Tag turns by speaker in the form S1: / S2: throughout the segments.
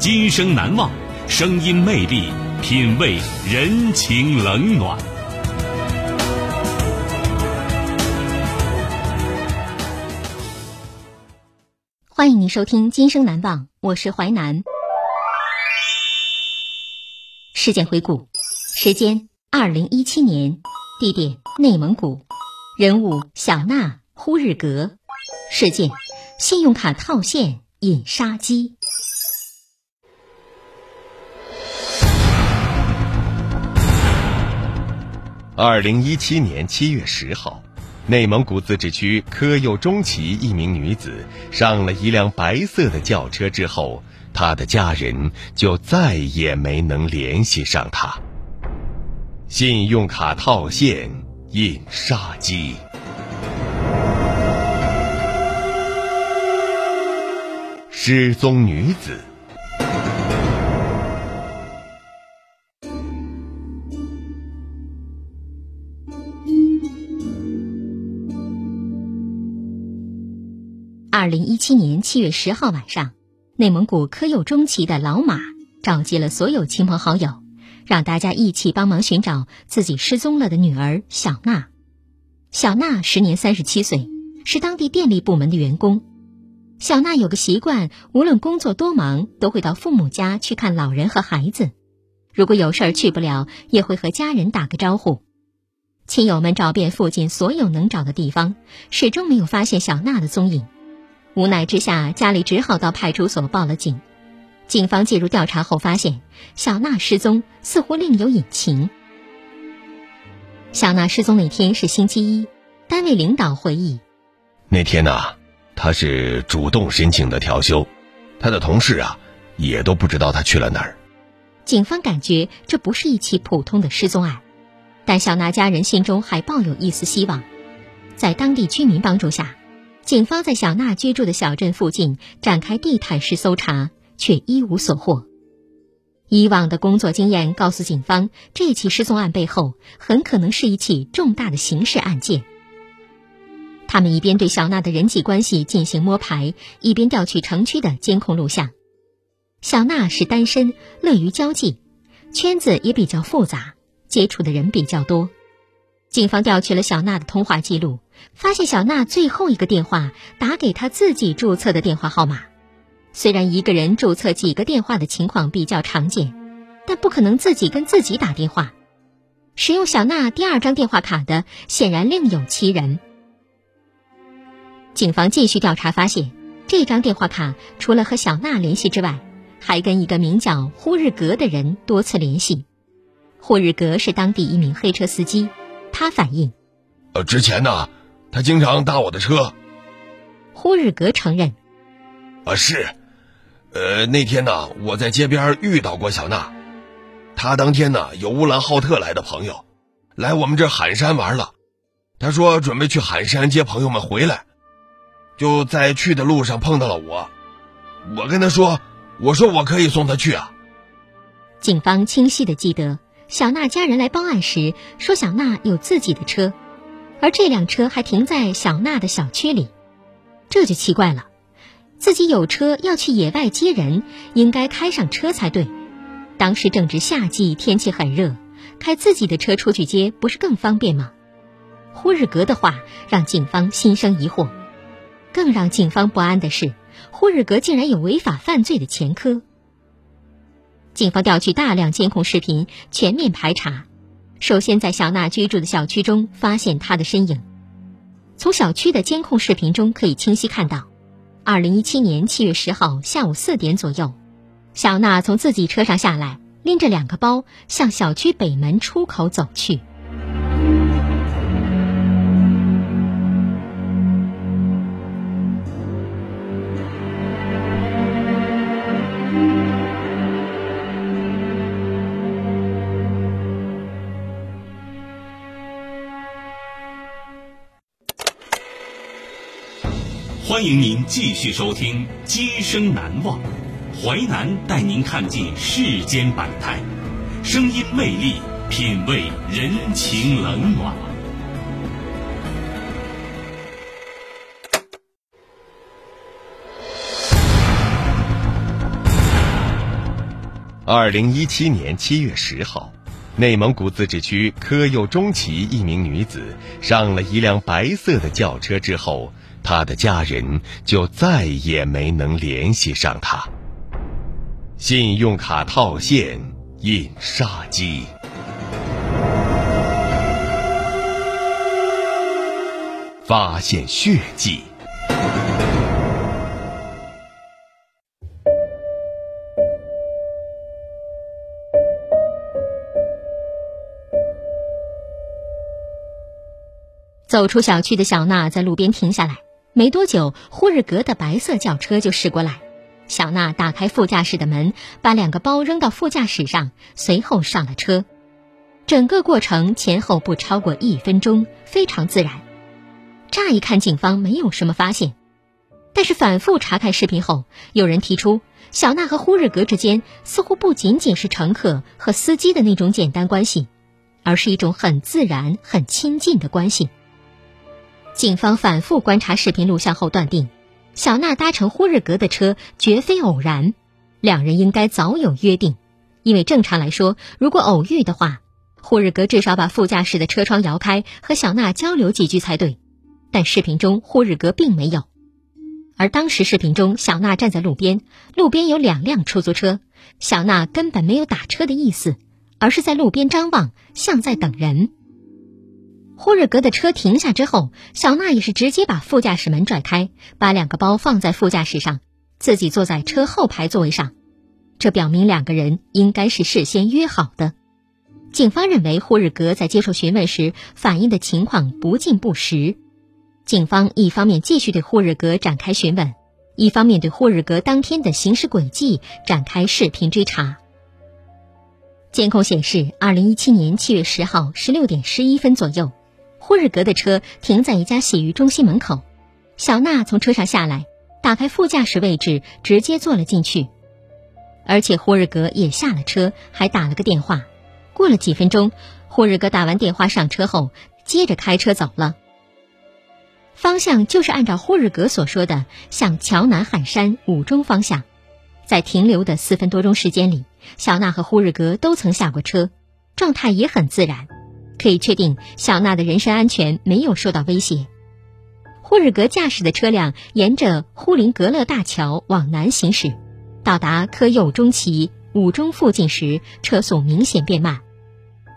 S1: 今生难忘，声音魅力，品味人情冷暖。
S2: 欢迎您收听《今生难忘》，我是淮南。事件回顾：时间二零一七年，地点内蒙古，人物小娜、呼日格，事件信用卡套现引杀机。
S3: 二零一七年七月十号。内蒙古自治区科右中旗一名女子上了一辆白色的轿车之后，她的家人就再也没能联系上她。信用卡套现引杀机，失踪女子。
S2: 二零一七年七月十号晚上，内蒙古科右中旗的老马召集了所有亲朋好友，让大家一起帮忙寻找自己失踪了的女儿小娜。小娜时年三十七岁，是当地电力部门的员工。小娜有个习惯，无论工作多忙，都会到父母家去看老人和孩子。如果有事儿去不了，也会和家人打个招呼。亲友们找遍附近所有能找的地方，始终没有发现小娜的踪影。无奈之下，家里只好到派出所报了警。警方介入调查后发现，小娜失踪似乎另有隐情。小娜失踪那天是星期一，单位领导回忆。
S3: 那天呢，她是主动申请的调休，她的同事啊也都不知道她去了哪儿。
S2: 警方感觉这不是一起普通的失踪案，但小娜家人心中还抱有一丝希望。在当地居民帮助下。警方在小娜居住的小镇附近展开地毯式搜查，却一无所获。以往的工作经验告诉警方，这起失踪案背后很可能是一起重大的刑事案件。他们一边对小娜的人际关系进行摸排，一边调取城区的监控录像。小娜是单身，乐于交际，圈子也比较复杂，接触的人比较多。警方调取了小娜的通话记录。发现小娜最后一个电话打给她自己注册的电话号码。虽然一个人注册几个电话的情况比较常见，但不可能自己跟自己打电话。使用小娜第二张电话卡的显然另有其人。警方继续调查，发现这张电话卡除了和小娜联系之外，还跟一个名叫呼日格的人多次联系。呼日格是当地一名黑车司机，他反映：“
S3: 呃，之前呢。”他经常搭我的车。
S2: 呼日格承认：“
S3: 啊，是，呃，那天呢，我在街边遇到过小娜。他当天呢，有乌兰浩特来的朋友，来我们这罕山玩了。他说准备去罕山接朋友们回来，就在去的路上碰到了我。我跟他说，我说我可以送他去啊。”
S2: 警方清晰的记得，小娜家人来报案时说，小娜有自己的车。而这辆车还停在小娜的小区里，这就奇怪了。自己有车要去野外接人，应该开上车才对。当时正值夏季，天气很热，开自己的车出去接不是更方便吗？呼日格的话让警方心生疑惑。更让警方不安的是，呼日格竟然有违法犯罪的前科。警方调取大量监控视频，全面排查。首先，在小娜居住的小区中发现她的身影。从小区的监控视频中可以清晰看到，二零一七年七月十号下午四点左右，小娜从自己车上下来，拎着两个包向小区北门出口走去。
S1: 欢迎您继续收听《今生难忘》，淮南带您看尽世间百态，声音魅力，品味人情冷暖。
S3: 二零一七年七月十号，内蒙古自治区科右中旗一名女子上了一辆白色的轿车之后。他的家人就再也没能联系上他。信用卡套现，印杀机，发现血迹。
S2: 走出小区的小娜在路边停下来。没多久，呼日格的白色轿车就驶过来。小娜打开副驾驶的门，把两个包扔到副驾驶上，随后上了车。整个过程前后不超过一分钟，非常自然。乍一看，警方没有什么发现，但是反复查看视频后，有人提出，小娜和呼日格之间似乎不仅仅是乘客和司机的那种简单关系，而是一种很自然、很亲近的关系。警方反复观察视频录像后，断定小娜搭乘呼日格的车绝非偶然，两人应该早有约定。因为正常来说，如果偶遇的话，呼日格至少把副驾驶的车窗摇开，和小娜交流几句才对。但视频中呼日格并没有，而当时视频中小娜站在路边，路边有两辆出租车，小娜根本没有打车的意思，而是在路边张望，像在等人。呼日格的车停下之后，小娜也是直接把副驾驶门拽开，把两个包放在副驾驶上，自己坐在车后排座位上。这表明两个人应该是事先约好的。警方认为呼日格在接受询问时反映的情况不尽不实。警方一方面继续对呼日格展开询问，一方面对呼日格当天的行驶轨迹展开视频追查。监控显示，二零一七年七月十号十六点十一分左右。霍日格的车停在一家洗浴中心门口，小娜从车上下来，打开副驾驶位置，直接坐了进去。而且霍日格也下了车，还打了个电话。过了几分钟，霍日格打完电话上车后，接着开车走了。方向就是按照霍日格所说的，向桥南喊山五中方向。在停留的四分多钟时间里，小娜和霍日格都曾下过车，状态也很自然。可以确定，小娜的人身安全没有受到威胁。霍日格驾驶的车辆沿着呼林格勒大桥往南行驶，到达科右中旗五中附近时，车速明显变慢。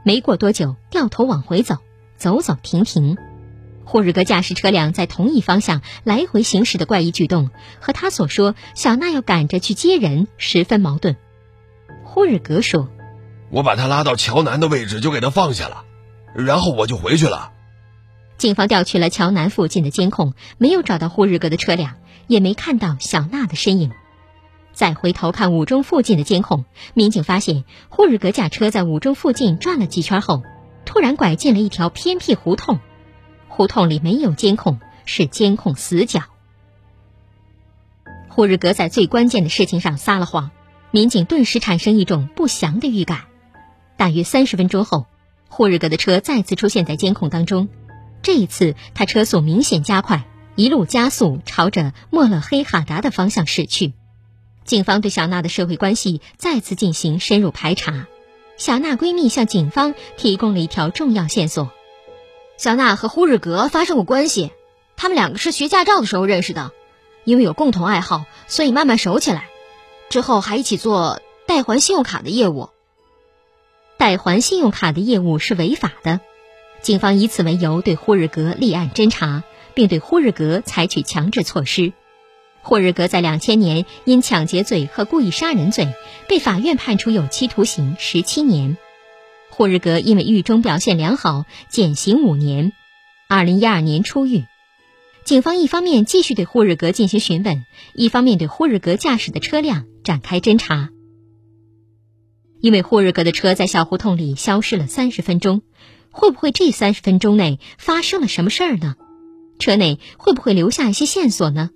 S2: 没过多久，掉头往回走，走走停停。霍日格驾驶车辆在同一方向来回行驶的怪异举动，和他所说小娜要赶着去接人十分矛盾。霍日格说：“
S3: 我把他拉到桥南的位置，就给他放下了。”然后我就回去了。
S2: 警方调取了桥南附近的监控，没有找到呼日格的车辆，也没看到小娜的身影。再回头看五中附近的监控，民警发现呼日格驾车在五中附近转了几圈后，突然拐进了一条偏僻胡同。胡同里没有监控，是监控死角。呼日格在最关键的事情上撒了谎，民警顿时产生一种不祥的预感。大约三十分钟后。霍日格的车再次出现在监控当中，这一次他车速明显加快，一路加速朝着莫勒黑哈达的方向驶去。警方对小娜的社会关系再次进行深入排查，小娜闺蜜向警方提供了一条重要线索：
S4: 小娜和呼日格发生过关系，他们两个是学驾照的时候认识的，因为有共同爱好，所以慢慢熟起来，之后还一起做代还信用卡的业务。
S2: 代还信用卡的业务是违法的，警方以此为由对霍日格立案侦查，并对霍日格采取强制措施。霍日格在两千年因抢劫罪和故意杀人罪被法院判处有期徒刑十七年。霍日格因为狱中表现良好，减刑五年，二零一二年出狱。警方一方面继续对霍日格进行询问，一方面对霍日格驾驶的车辆展开侦查。因为霍日格的车在小胡同里消失了三十分钟，会不会这三十分钟内发生了什么事儿呢？车内会不会留下一些线索呢？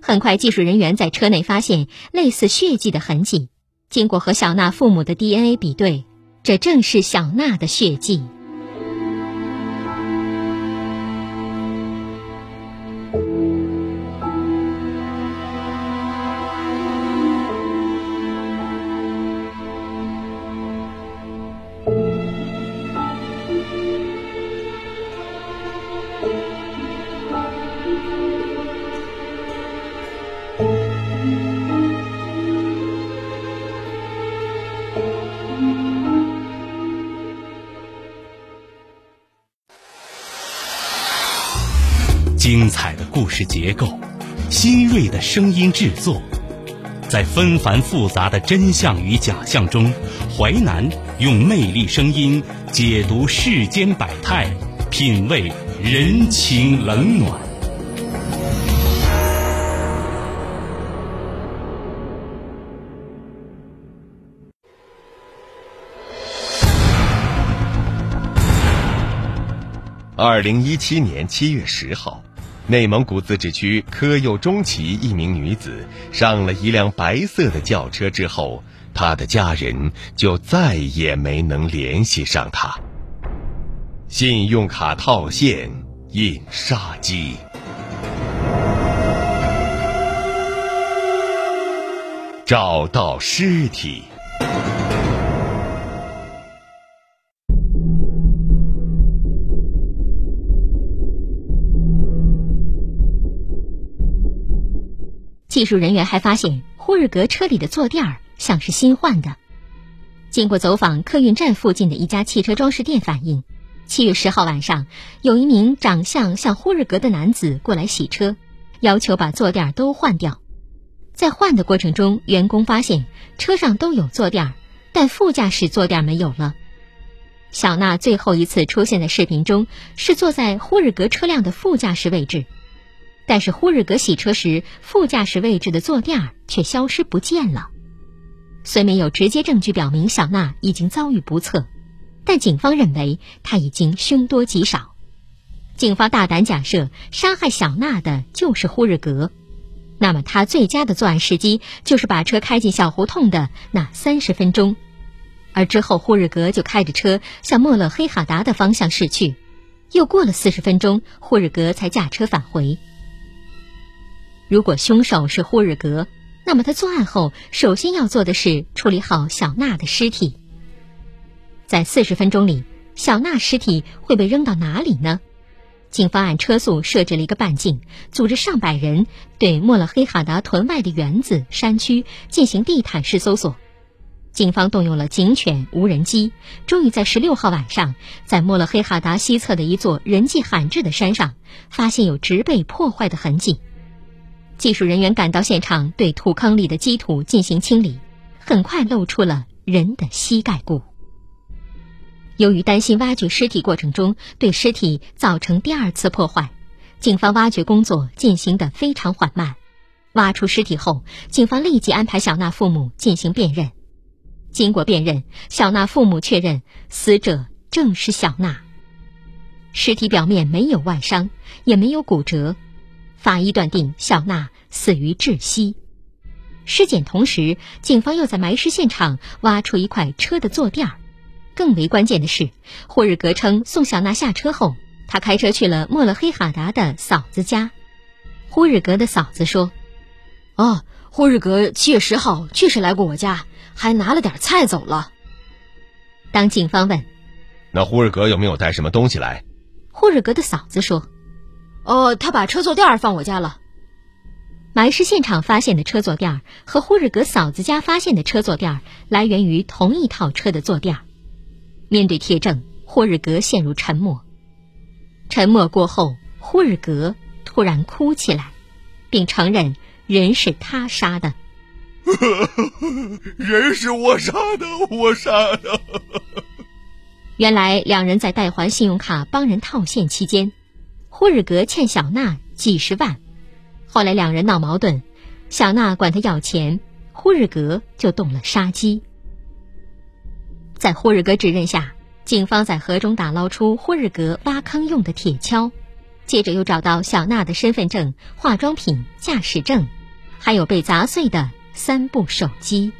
S2: 很快，技术人员在车内发现类似血迹的痕迹。经过和小娜父母的 DNA 比对，这正是小娜的血迹。
S1: 是结构，新锐的声音制作，在纷繁复杂的真相与假象中，淮南用魅力声音解读世间百态，品味人情冷暖。
S3: 二零一七年七月十号。内蒙古自治区科右中旗一名女子上了一辆白色的轿车之后，她的家人就再也没能联系上她。信用卡套现，印杀机，找到尸体。
S2: 技术人员还发现，呼日格车里的坐垫儿像是新换的。经过走访客运站附近的一家汽车装饰店，反映七月十号晚上，有一名长相像呼日格的男子过来洗车，要求把坐垫都换掉。在换的过程中，员工发现车上都有坐垫儿，但副驾驶坐垫没有了。小娜最后一次出现在视频中，是坐在呼日格车辆的副驾驶位置。但是呼日格洗车时，副驾驶位置的坐垫却消失不见了。虽没有直接证据表明小娜已经遭遇不测，但警方认为她已经凶多吉少。警方大胆假设，杀害小娜的就是呼日格。那么，他最佳的作案时机就是把车开进小胡同的那三十分钟，而之后呼日格就开着车向莫勒黑哈达的方向驶去。又过了四十分钟，呼日格才驾车返回。如果凶手是霍日格，那么他作案后首先要做的是处理好小娜的尸体。在四十分钟里，小娜尸体会被扔到哪里呢？警方按车速设置了一个半径，组织上百人对莫勒黑哈达屯外的园子、山区进行地毯式搜索。警方动用了警犬、无人机，终于在十六号晚上，在莫勒黑哈达西侧的一座人迹罕至的山上，发现有植被破坏的痕迹。技术人员赶到现场，对土坑里的积土进行清理，很快露出了人的膝盖骨。由于担心挖掘尸体过程中对尸体造成第二次破坏，警方挖掘工作进行的非常缓慢。挖出尸体后，警方立即安排小娜父母进行辨认。经过辨认，小娜父母确认死者正是小娜。尸体表面没有外伤，也没有骨折。法医断定小娜死于窒息。尸检同时，警方又在埋尸现场挖出一块车的坐垫儿。更为关键的是，霍日格称宋小娜下车后，他开车去了莫勒黑哈达的嫂子家。霍日格的嫂子说：“
S4: 哦，霍日格七月十号确实来过我家，还拿了点菜走了。”
S2: 当警方问：“
S3: 那霍日格有没有带什么东西来？”
S2: 霍日格的嫂子说。
S4: 哦，他把车坐垫放我家了。
S2: 埋尸现场发现的车坐垫和呼日格嫂子家发现的车坐垫来源于同一套车的坐垫。面对铁证，霍日格陷入沉默。沉默过后，霍日格突然哭起来，并承认人是他杀的。
S3: 人是我杀的，我杀的。
S2: 原来两人在代还信用卡帮人套现期间，霍日格欠小娜几十万。后来两人闹矛盾，小娜管他要钱，呼日格就动了杀机。在呼日格指认下，警方在河中打捞出呼日格挖坑用的铁锹，接着又找到小娜的身份证、化妆品、驾驶证，还有被砸碎的三部手机。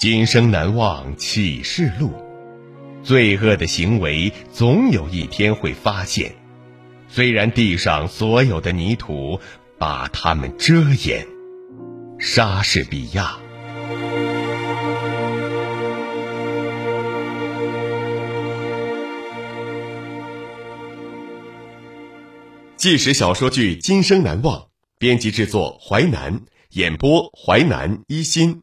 S3: 今生难忘启示录，罪恶的行为总有一天会发现，虽然地上所有的泥土把它们遮掩。莎士比亚。纪实小说剧《今生难忘》，编辑制作淮南，演播淮南一心。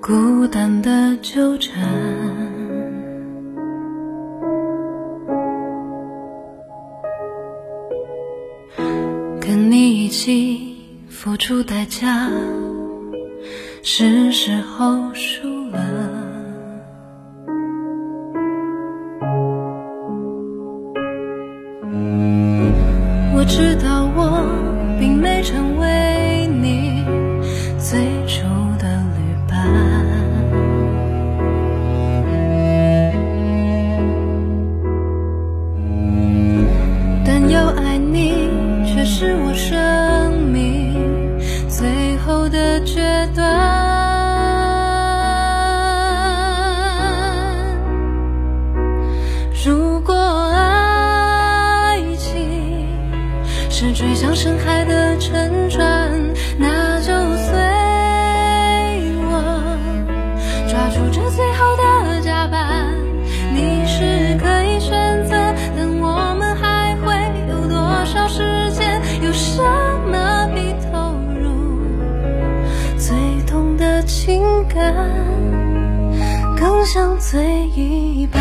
S5: 孤单的纠缠，跟你一起付出代价，是时候输了。像醉一般。